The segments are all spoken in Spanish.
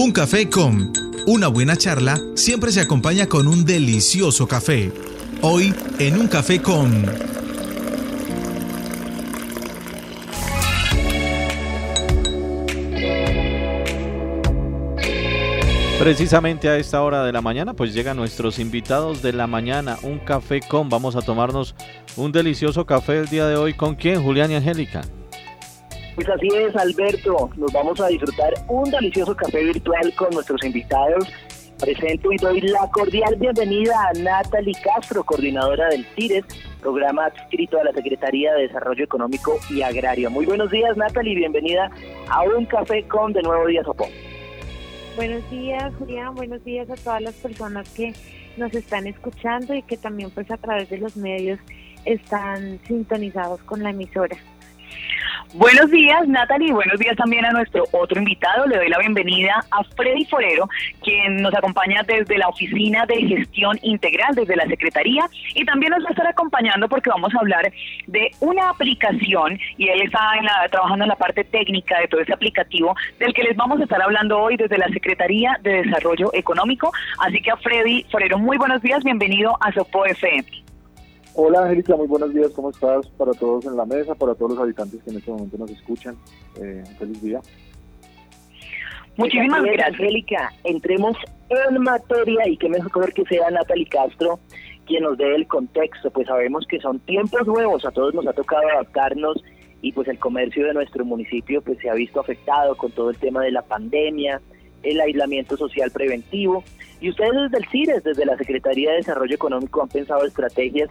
Un café con una buena charla siempre se acompaña con un delicioso café. Hoy en un café con... Precisamente a esta hora de la mañana, pues llegan nuestros invitados de la mañana, un café con. Vamos a tomarnos un delicioso café el día de hoy. ¿Con quién, Julián y Angélica? Pues así es, Alberto. Nos vamos a disfrutar un delicioso café virtual con nuestros invitados. Presento y doy la cordial bienvenida a Natalie Castro, coordinadora del CIRES, programa adscrito a la Secretaría de Desarrollo Económico y Agrario. Muy buenos días, Natalie, bienvenida a un café con de Nuevo Día Sopón. Buenos días, Julián. Buenos días a todas las personas que nos están escuchando y que también pues a través de los medios están sintonizados con la emisora. Buenos días, Natalie, buenos días también a nuestro otro invitado. Le doy la bienvenida a Freddy Forero, quien nos acompaña desde la Oficina de Gestión Integral, desde la Secretaría, y también nos va a estar acompañando porque vamos a hablar de una aplicación, y él está trabajando en la parte técnica de todo ese aplicativo, del que les vamos a estar hablando hoy desde la Secretaría de Desarrollo Económico. Así que a Freddy Forero, muy buenos días, bienvenido a Sopo FM. Hola Angélica, muy buenos días, ¿cómo estás? Para todos en la mesa, para todos los habitantes que en este momento nos escuchan. Eh, feliz día. Muchísimas gracias, Angélica. Entremos en materia y qué mejor que sea Natalie Castro quien nos dé el contexto, pues sabemos que son tiempos nuevos, a todos nos ha tocado adaptarnos y pues el comercio de nuestro municipio pues se ha visto afectado con todo el tema de la pandemia, el aislamiento social preventivo. Y ustedes desde el CIRES, desde la Secretaría de Desarrollo Económico, han pensado estrategias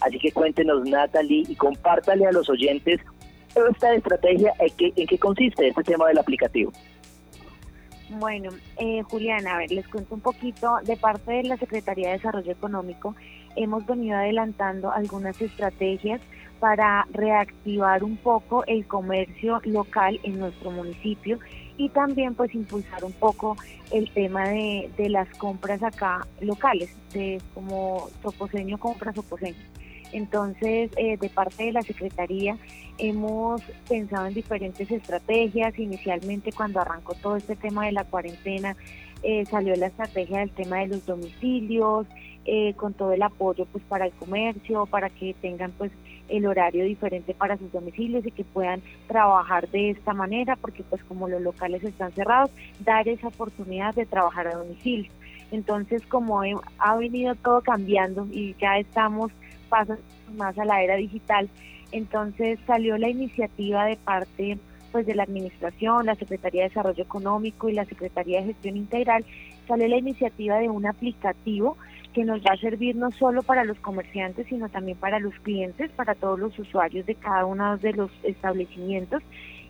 Así que cuéntenos, Natalie, y compártale a los oyentes esta estrategia, en qué, consiste este tema del aplicativo. Bueno, eh, Julián, a ver, les cuento un poquito. De parte de la Secretaría de Desarrollo Económico, hemos venido adelantando algunas estrategias para reactivar un poco el comercio local en nuestro municipio y también pues impulsar un poco el tema de, de las compras acá locales, de como Soposeño compra Soposeño. Entonces, eh, de parte de la Secretaría, hemos pensado en diferentes estrategias. Inicialmente, cuando arrancó todo este tema de la cuarentena, eh, salió la estrategia del tema de los domicilios, eh, con todo el apoyo pues para el comercio, para que tengan pues el horario diferente para sus domicilios y que puedan trabajar de esta manera, porque pues como los locales están cerrados, dar esa oportunidad de trabajar a domicilio. Entonces, como ha venido todo cambiando y ya estamos pasos más a la era digital. Entonces salió la iniciativa de parte pues de la administración, la Secretaría de Desarrollo Económico y la Secretaría de Gestión Integral, salió la iniciativa de un aplicativo que nos va a servir no solo para los comerciantes, sino también para los clientes, para todos los usuarios de cada uno de los establecimientos,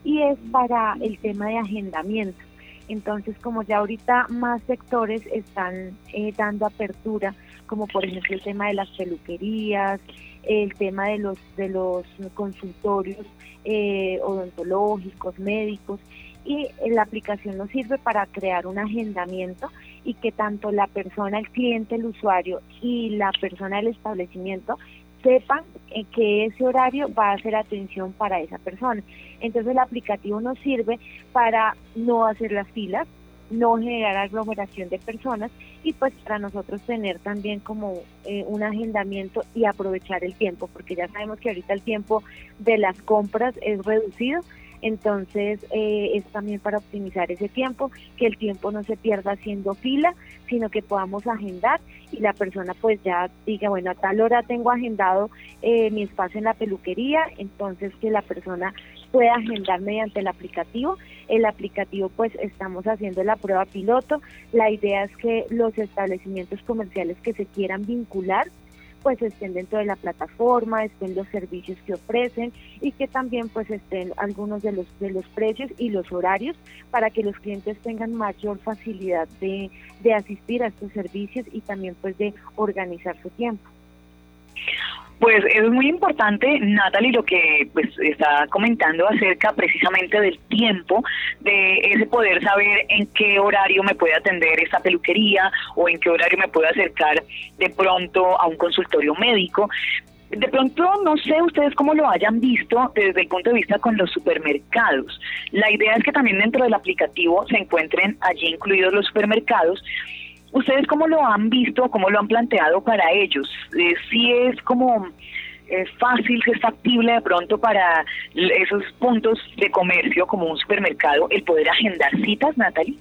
y es para el tema de agendamiento. Entonces, como ya ahorita más sectores están eh, dando apertura como por ejemplo el tema de las peluquerías, el tema de los de los consultorios eh, odontológicos, médicos y la aplicación nos sirve para crear un agendamiento y que tanto la persona, el cliente, el usuario y la persona del establecimiento sepan eh, que ese horario va a ser atención para esa persona. Entonces el aplicativo nos sirve para no hacer las filas, no generar aglomeración de personas y pues para nosotros tener también como eh, un agendamiento y aprovechar el tiempo, porque ya sabemos que ahorita el tiempo de las compras es reducido, entonces eh, es también para optimizar ese tiempo, que el tiempo no se pierda haciendo fila, sino que podamos agendar y la persona pues ya diga, bueno, a tal hora tengo agendado eh, mi espacio en la peluquería, entonces que la persona pueda agendar mediante el aplicativo. El aplicativo pues estamos haciendo la prueba piloto. La idea es que los establecimientos comerciales que se quieran vincular pues estén dentro de la plataforma, estén los servicios que ofrecen y que también pues estén algunos de los de los precios y los horarios para que los clientes tengan mayor facilidad de, de asistir a estos servicios y también pues de organizar su tiempo. Pues es muy importante, Natalie, lo que pues está comentando acerca precisamente del tiempo, de ese poder saber en qué horario me puede atender esta peluquería o en qué horario me puedo acercar de pronto a un consultorio médico. De pronto, no sé ustedes cómo lo hayan visto desde el punto de vista con los supermercados. La idea es que también dentro del aplicativo se encuentren allí incluidos los supermercados. ¿Ustedes cómo lo han visto, cómo lo han planteado para ellos? Eh, si es como es fácil, si es factible de pronto para esos puntos de comercio como un supermercado el poder agendar citas, Natalie?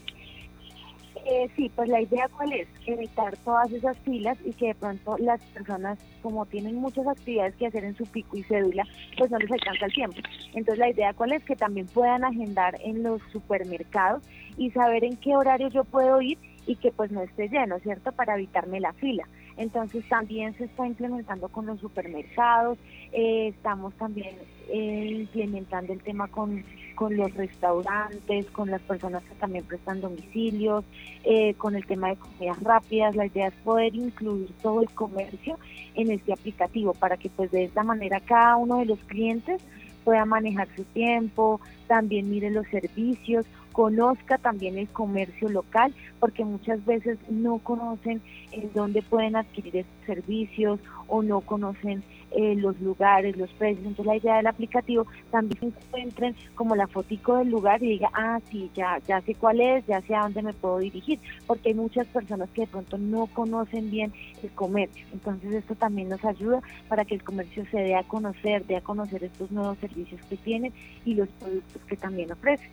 Eh, sí, pues la idea cuál es, evitar todas esas filas y que de pronto las personas, como tienen muchas actividades que hacer en su pico y cédula, pues no les alcanza el tiempo. Entonces la idea cuál es que también puedan agendar en los supermercados y saber en qué horario yo puedo ir y que pues no esté lleno, ¿cierto? Para evitarme la fila. Entonces también se está implementando con los supermercados, eh, estamos también eh, implementando el tema con, con los restaurantes, con las personas que también prestan domicilios, eh, con el tema de comidas rápidas. La idea es poder incluir todo el comercio en este aplicativo para que pues de esta manera cada uno de los clientes pueda manejar su tiempo, también mire los servicios, conozca también el comercio local, porque muchas veces no conocen en dónde pueden adquirir estos servicios o no conocen eh, los lugares, los precios. Entonces la idea del aplicativo también encuentren como la fotico del lugar y diga, ah, sí, ya, ya sé cuál es, ya sé a dónde me puedo dirigir, porque hay muchas personas que de pronto no conocen bien el comercio. Entonces esto también nos ayuda para que el comercio se dé a conocer, dé a conocer estos nuevos servicios que tienen y los productos que también ofrecen.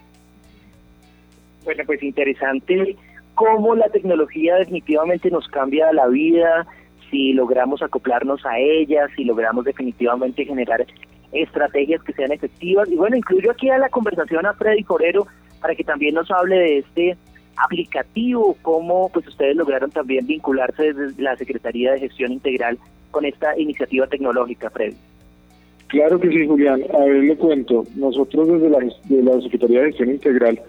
Bueno, pues interesante cómo la tecnología definitivamente nos cambia la vida, si logramos acoplarnos a ella, si logramos definitivamente generar estrategias que sean efectivas. Y bueno, incluyo aquí a la conversación a Freddy Forero para que también nos hable de este aplicativo, cómo pues ustedes lograron también vincularse desde la Secretaría de Gestión Integral con esta iniciativa tecnológica, Freddy. Claro que sí, Julián. A ver, le cuento. Nosotros desde la, de la Secretaría de Gestión Integral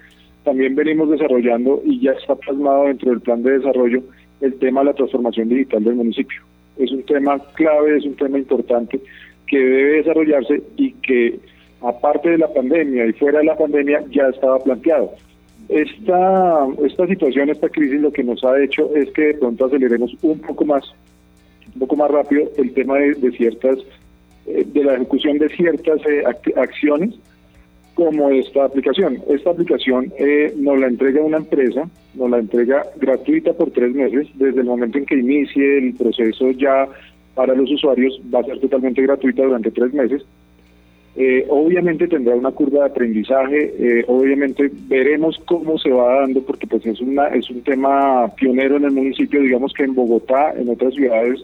también venimos desarrollando y ya está plasmado dentro del plan de desarrollo el tema de la transformación digital del municipio. Es un tema clave, es un tema importante que debe desarrollarse y que aparte de la pandemia y fuera de la pandemia ya estaba planteado. Esta, esta situación, esta crisis lo que nos ha hecho es que de pronto aceleremos un poco más, un poco más rápido el tema de, ciertas, eh, de la ejecución de ciertas eh, acciones como esta aplicación. Esta aplicación eh, nos la entrega una empresa, nos la entrega gratuita por tres meses. Desde el momento en que inicie el proceso ya para los usuarios va a ser totalmente gratuita durante tres meses. Eh, obviamente tendrá una curva de aprendizaje, eh, obviamente veremos cómo se va dando porque pues es, una, es un tema pionero en el municipio, digamos que en Bogotá, en otras ciudades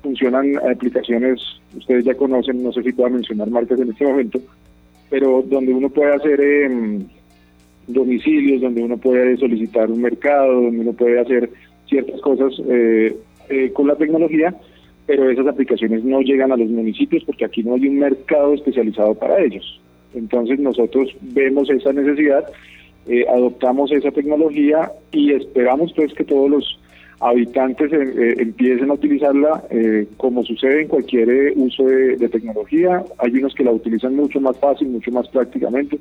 funcionan aplicaciones, ustedes ya conocen, no sé si pueda mencionar marcas en este momento, pero donde uno puede hacer em, domicilios, donde uno puede solicitar un mercado, donde uno puede hacer ciertas cosas eh, eh, con la tecnología, pero esas aplicaciones no llegan a los municipios porque aquí no hay un mercado especializado para ellos. Entonces nosotros vemos esa necesidad, eh, adoptamos esa tecnología y esperamos pues que todos los habitantes eh, eh, empiecen a utilizarla eh, como sucede en cualquier uso de, tecnología. Hay unos que la utilizan mucho más fácil, mucho más prácticamente,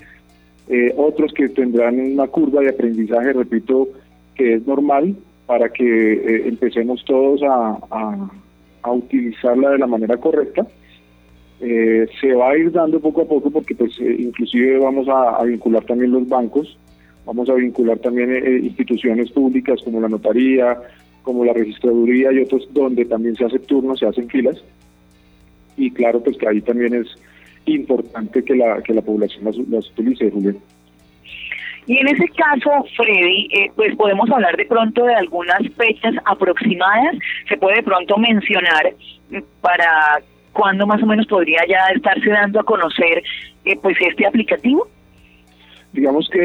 otros que tendrán una curva de aprendizaje, repito, que es normal para que empecemos todos a, a, utilizarla de la manera correcta. se va a ir dando poco a poco porque pues inclusive vamos a, vincular también los bancos, vamos a vincular también instituciones públicas como la notaría, como la registraduría y otros donde también se hace turno, se hacen filas. Y claro, pues que ahí también es importante que la, que la población las, utilice, Julián. Y en ese caso, Freddy, eh, pues podemos hablar de pronto de algunas fechas aproximadas. Se puede de pronto mencionar mm, para cuándo más o menos podría ya estarse dando a conocer eh, pues este aplicativo. Digamos que,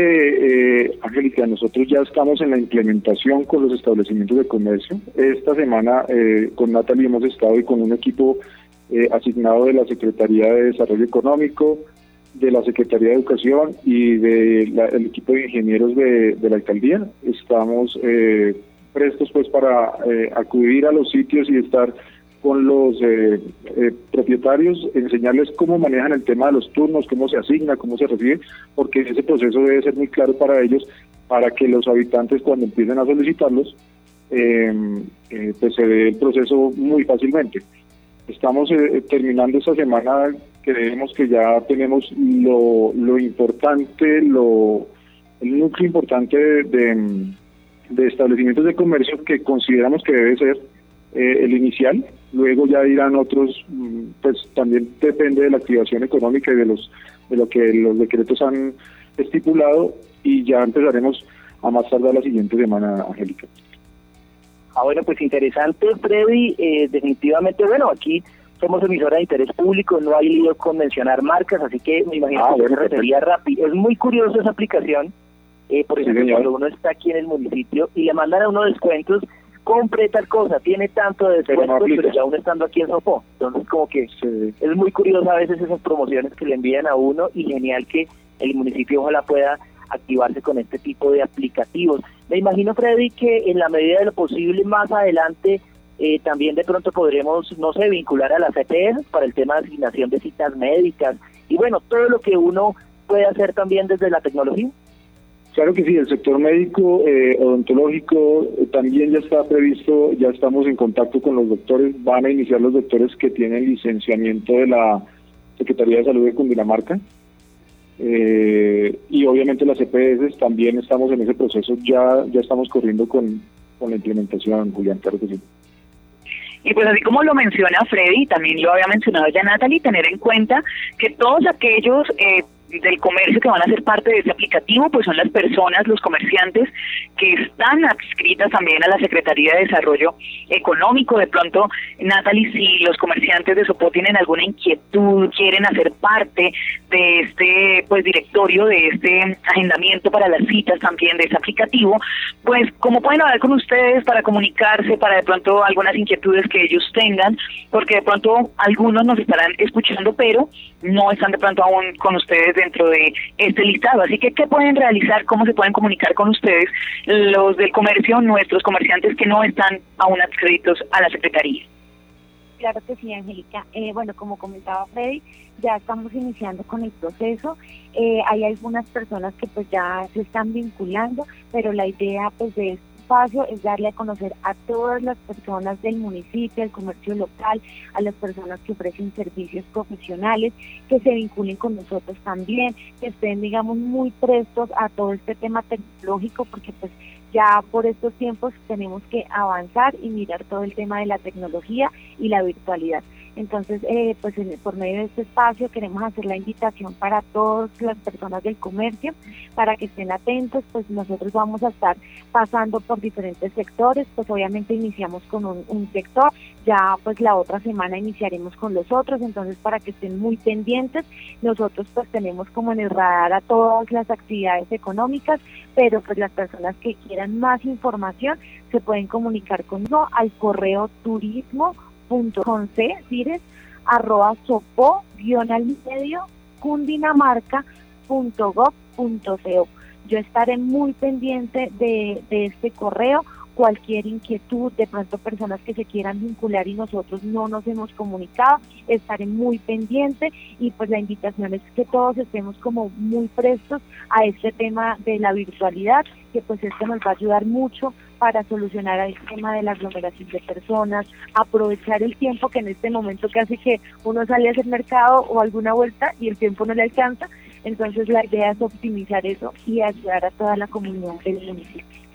eh, Angélica, nosotros ya estamos en la implementación con los establecimientos de comercio. Esta semana eh, con Natalie hemos estado y con un equipo eh, asignado de la Secretaría de Desarrollo Económico, de la Secretaría de Educación y del equipo de ingenieros de, de la alcaldía. Estamos eh, prestos pues para acudir a los sitios y estar con los eh, eh, propietarios, enseñarles cómo manejan el tema de los turnos, cómo se asigna, cómo se recibe, porque ese proceso debe ser muy claro para ellos, para que los habitantes cuando empiecen a solicitarlos, em, eh, pues se dé el proceso muy fácilmente. estamos eh, terminando esta semana, creemos que ya tenemos lo, lo importante, lo, el núcleo importante de, de, establecimientos de comercio que consideramos que debe ser el inicial, luego ya irán otros, mm, pues también depende de la activación económica y de los de lo que los decretos han estipulado y ya empezaremos a más tardar la siguiente semana, Angélica. Ah, bueno, pues interesante, Freddy. Eh, definitivamente, bueno, aquí somos emisora de interés público, no hay lío con mencionar marcas, así que me imagino ah, que se refería rápido. Es muy curioso esa aplicación, eh, por ejemplo, cuando uno está aquí en el municipio y le mandan a uno descuentos, compre tal cosa, tiene tanto de descuento, pero ya uno estando aquí en Sopó. Entonces, como que es muy curioso a veces esas promociones que le envían a uno y genial que el municipio ojalá pueda activarse con este tipo de aplicativos. Me imagino, Freddy, que en la medida de lo posible más adelante eh, también de pronto podremos, no sé, vincular a las EPS para el tema de asignación de citas médicas y bueno, todo lo que uno puede hacer también desde la tecnología. Claro que sí, el sector médico eh, odontológico eh, también ya está previsto, ya estamos en contacto con los doctores, van a iniciar los doctores que tienen licenciamiento de la Secretaría de Salud de Cundinamarca. Eh, y obviamente las EPS también estamos en ese proceso, ya, ya estamos corriendo con, con la implementación, Julián, claro que sí. Y pues así como lo menciona Freddy, también lo había mencionado ya Natalie, tener en cuenta que todos aquellos eh, del comercio que van a ser parte de este aplicativo, pues son las personas, los comerciantes que están adscritas también a la Secretaría de Desarrollo Económico. De pronto, Natalie, si los comerciantes de Sopó tienen alguna inquietud, quieren hacer parte de este pues directorio, de este agendamiento para las citas también de ese aplicativo, pues cómo pueden hablar con ustedes para comunicarse, para de pronto algunas inquietudes que ellos tengan, porque de pronto algunos nos estarán escuchando, pero no están de pronto aún con ustedes dentro de este listado. Así que, ¿qué pueden realizar? ¿Cómo se pueden comunicar con ustedes los del comercio, nuestros comerciantes que no están aún adscritos a la Secretaría? Claro que sí, Angélica. Eh, bueno, como comentaba Freddy, ya estamos iniciando con el proceso. Eh, hay algunas personas que pues ya se están vinculando, pero la idea pues de es darle a conocer a todas las personas del municipio, al comercio local, a las personas que ofrecen servicios profesionales, que se vinculen con nosotros también, que estén, digamos, muy prestos a todo este tema tecnológico, porque pues ya por estos tiempos tenemos que avanzar y mirar todo el tema de la tecnología y la virtualidad. Entonces, eh, pues por medio de este espacio queremos hacer la invitación para todas las personas del comercio para que estén atentos, pues nosotros vamos a estar pasando por diferentes sectores, pues obviamente iniciamos con un, sector, ya pues la otra semana iniciaremos con los otros, entonces para que estén muy pendientes, nosotros pues tenemos como en el radar a todas las actividades económicas, pero pues las personas que quieran más información se pueden comunicar con nosotros al correo turismo punto Cires, arroba sopo, guion al medio, cundinamarca punto gov punto co. Yo estaré muy pendiente de, de este correo cualquier inquietud, de pronto personas que se quieran vincular y nosotros no nos hemos comunicado, estaré muy pendiente y pues la invitación es que todos estemos como muy prestos a este tema de la virtualidad, que pues esto nos va a ayudar mucho para solucionar el tema de la aglomeración de personas, aprovechar el tiempo que en este momento casi que uno sale a hacer mercado o alguna vuelta y el tiempo no le alcanza, entonces la idea es optimizar eso y ayudar a toda la comunidad del municipio.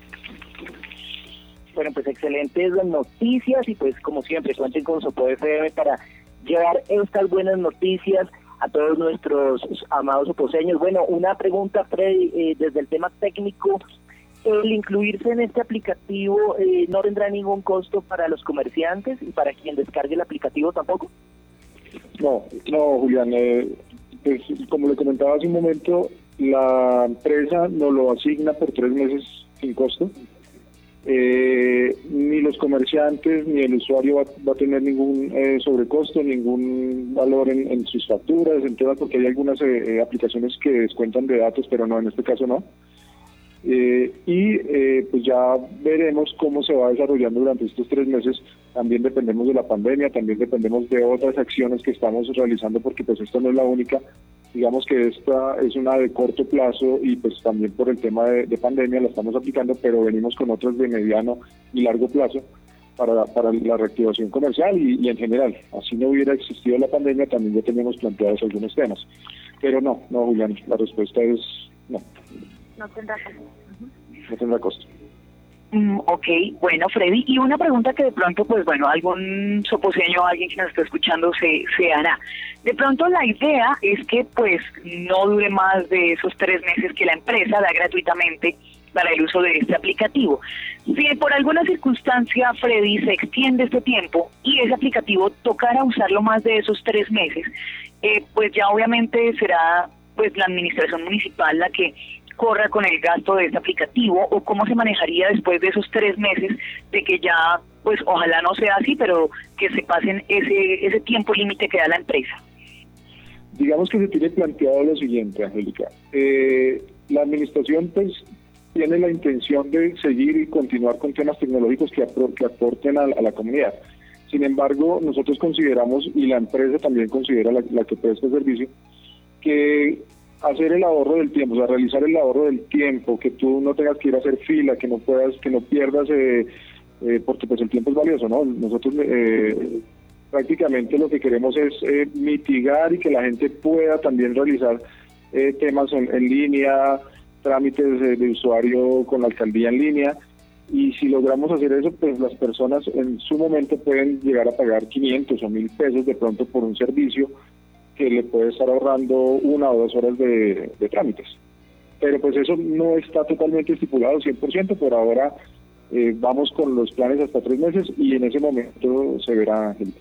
Bueno, pues excelentes noticias y pues como siempre cuenten con Sopo FM para llevar estas buenas noticias a todos nuestros amados oposeños. Bueno, una pregunta, Freddy, eh, desde el tema técnico, el incluirse en este aplicativo eh, no tendrá ningún costo para los comerciantes y para quien descargue el aplicativo tampoco. No, no, Julián, eh, pues como le comentaba hace un momento, la empresa nos lo asigna por tres meses sin costo eh, ni los comerciantes ni el usuario va, a tener ningún eh, sobrecosto, ningún valor en, sus facturas, en temas porque hay algunas eh, aplicaciones que descuentan de datos, pero no, en este caso no. y pues ya veremos cómo se va desarrollando durante estos tres meses. También dependemos de la pandemia, también dependemos de otras acciones que estamos realizando porque pues esto no es la única digamos que esta es una de corto plazo y pues también por el tema de, pandemia la estamos aplicando, pero venimos con otras de mediano y largo plazo para, para la reactivación comercial y, en general. Así no hubiera existido la pandemia, también ya teníamos planteados algunos temas. Pero no, no, Julián, la respuesta es no. No tendrá costo. No tendrá costo. Mm, ok, bueno, Freddy, y una pregunta que de pronto, pues bueno, algún soposeño alguien que nos está escuchando se, se hará. De pronto la idea es que pues no dure más de esos tres meses que la empresa da gratuitamente para el uso de este aplicativo. Si por alguna circunstancia, Freddy, se extiende este tiempo y ese aplicativo tocara usarlo más de esos tres meses, eh, pues ya obviamente será pues la administración municipal la que corra con el gasto de este aplicativo o cómo se manejaría después de esos tres meses de que ya, pues ojalá no sea así, pero que se pasen ese, ese tiempo límite que da la empresa. Digamos que se tiene planteado lo siguiente, Angélica. Eh, la administración pues tiene la intención de seguir y continuar con temas tecnológicos que, que aporten a, la comunidad. Sin embargo, nosotros consideramos, y la empresa también considera, la, la que presta el servicio, que hacer el ahorro del tiempo, o sea, realizar el ahorro del tiempo, que tú no tengas que ir a hacer fila, que no puedas, que no pierdas, eh, eh, porque pues el tiempo es valioso, ¿no? Nosotros eh, prácticamente lo que queremos es mitigar y que la gente pueda también realizar temas en, línea, trámites de usuario con la alcaldía en línea. Y si logramos hacer eso, pues las personas en su momento pueden llegar a pagar 500 o 1000 pesos de pronto por un servicio que le puede estar ahorrando una o dos horas de, trámites. Pero pues eso no está totalmente estipulado 100%, por ahora eh, vamos con los planes hasta tres meses y en ese momento se verá gente.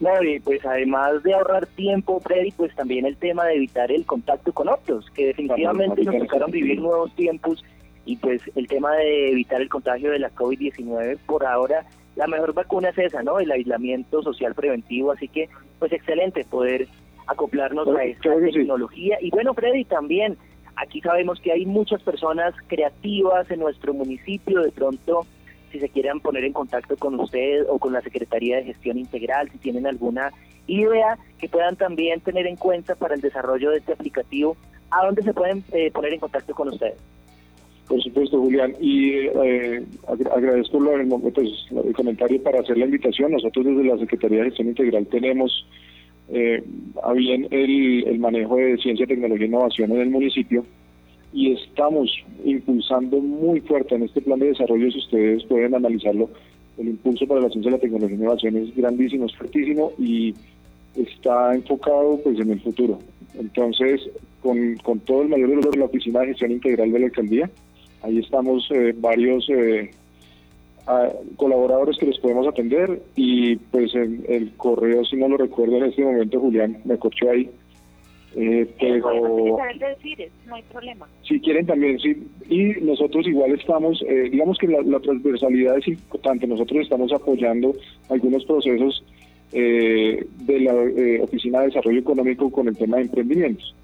No, y pues además de ahorrar tiempo, Freddy, pues también el tema de evitar el contacto con otros, que definitivamente nos tocaron vivir nuevos tiempos y pues el tema de evitar el contagio de la COVID-19 por ahora la mejor vacuna es esa, ¿no? El aislamiento social preventivo, así que pues excelente poder acoplarnos a esta tecnología. Y bueno, Freddy, también aquí sabemos que hay muchas personas creativas en nuestro municipio, de pronto si se quieren poner en contacto con usted o con la Secretaría de Gestión Integral, si tienen alguna idea que puedan también tener en cuenta para el desarrollo de este aplicativo, ¿a dónde se pueden eh, poner en contacto con ustedes? Por supuesto, Julián. Y eh, agradezco pues, el comentario para hacer la invitación. Nosotros desde la Secretaría de Gestión Integral tenemos eh, bien el, manejo de ciencia, tecnología e innovación en el municipio y estamos impulsando muy fuerte en este plan de desarrollo, si ustedes pueden analizarlo, el impulso para la ciencia, la tecnología e innovación es grandísimo, es fuertísimo y está enfocado pues en el futuro. Entonces, con, con todo el mayor de la Oficina de Gestión Integral de la Alcaldía, Ahí estamos eh, varios eh, colaboradores que les podemos atender y pues el, correo, si no lo recuerdo en este momento, Julián me corchó ahí. Eh, pero no hay problema. Si quieren también, sí. Y nosotros igual estamos, eh, digamos que la, la, transversalidad es importante. Nosotros estamos apoyando algunos procesos de la Oficina de Desarrollo Económico con el tema de emprendimientos.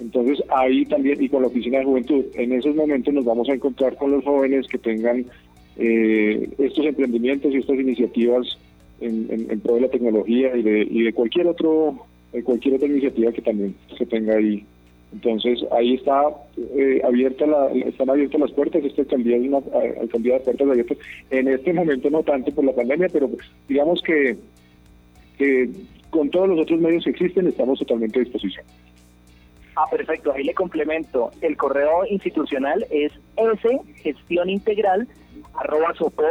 Entonces ahí también, y con la Oficina de Juventud, en esos momentos nos vamos a encontrar con los jóvenes que tengan eh, estos emprendimientos y estas iniciativas en, en, pro de la tecnología y de, y de cualquier otro cualquier otra iniciativa que también se tenga ahí. Entonces ahí está eh, abierta la, están abiertas las puertas, esta alcaldía es una alcaldía de puertas abiertas. En este momento no tanto por la pandemia, pero digamos que con todos los otros medios que existen estamos totalmente a disposición. Ah, perfecto, ahí le complemento. El correo institucional es sgestionintegral arroba sopo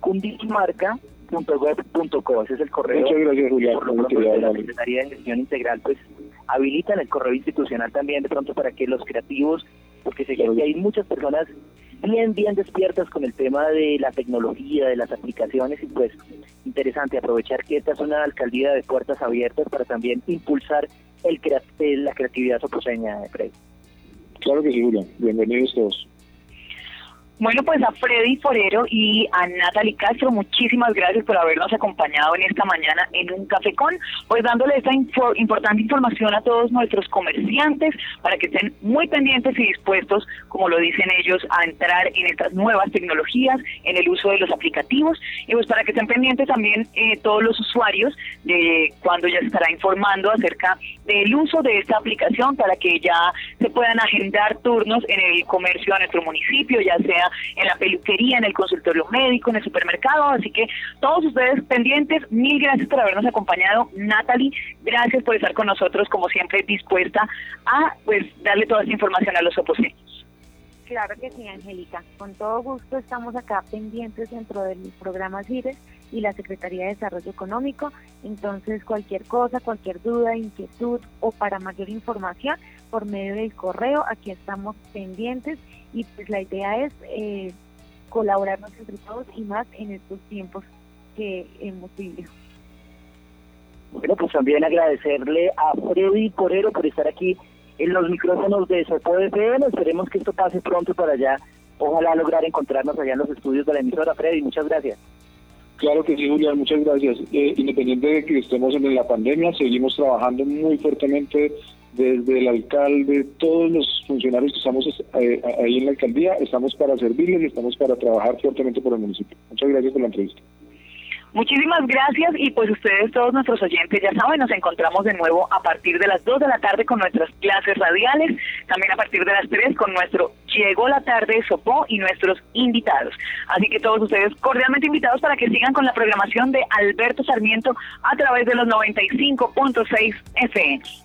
cundismarca.gov.co. Ese es el correo. Muchas gracias, Julián. Por de la Secretaría de Gestión Integral, pues habilitan el correo institucional también de pronto para que los creativos, porque sé que hay muchas personas bien, bien despiertas con el tema de la tecnología, de las aplicaciones y pues interesante aprovechar que esta es una alcaldía de puertas abiertas para también impulsar el, eh, la creatividad soposeña, Freddy. Claro que sí, Julián. Bienvenidos todos. Bueno, pues a Freddy Forero y a Natalie Castro, muchísimas gracias por habernos acompañado en esta mañana en un cafecón, pues dándole esta importante información a todos nuestros comerciantes para que estén muy pendientes y dispuestos, como lo dicen ellos, a entrar en estas nuevas tecnologías, en el uso de los aplicativos y pues para que estén pendientes también eh, todos los usuarios de cuando ya estará informando acerca del uso de esta aplicación para que ya se puedan agendar turnos en el comercio de nuestro municipio, ya sea en la peluquería, en el consultorio médico, en el supermercado. Así que todos ustedes pendientes, mil gracias por habernos acompañado. Natalie, gracias por estar con nosotros, como siempre, dispuesta a pues darle toda esta información a los opositores. Claro que sí, Angélica. Con todo gusto estamos acá pendientes dentro del programa CIRES y la Secretaría de Desarrollo Económico. Entonces, cualquier cosa, cualquier duda, inquietud o para mayor información, por medio del correo, aquí estamos pendientes y pues la idea es eh, colaborarnos entre todos y más en estos tiempos que hemos vivido. Bueno, pues también agradecerle a Freddy Porero por estar aquí en los micrófonos de Sopo FM. Esperemos que esto pase pronto para allá. Ojalá lograr encontrarnos allá en los estudios de la emisora Freddy. Muchas gracias. Claro que sí, Julián, muchas gracias. Eh, independiente de que estemos en la pandemia, seguimos trabajando muy fuertemente desde el alcalde, todos los funcionarios que estamos eh, ahí en la alcaldía, estamos para servirles y estamos para trabajar fuertemente por el municipio. Muchas gracias por la entrevista. Muchísimas gracias y pues ustedes todos nuestros oyentes ya saben, nos encontramos de nuevo a partir de las 2 de la tarde con nuestras clases radiales, también a partir de las 3 con nuestro Llegó la tarde Sopó y nuestros invitados. Así que todos ustedes cordialmente invitados para que sigan con la programación de Alberto Sarmiento a través de los 95.6 FM.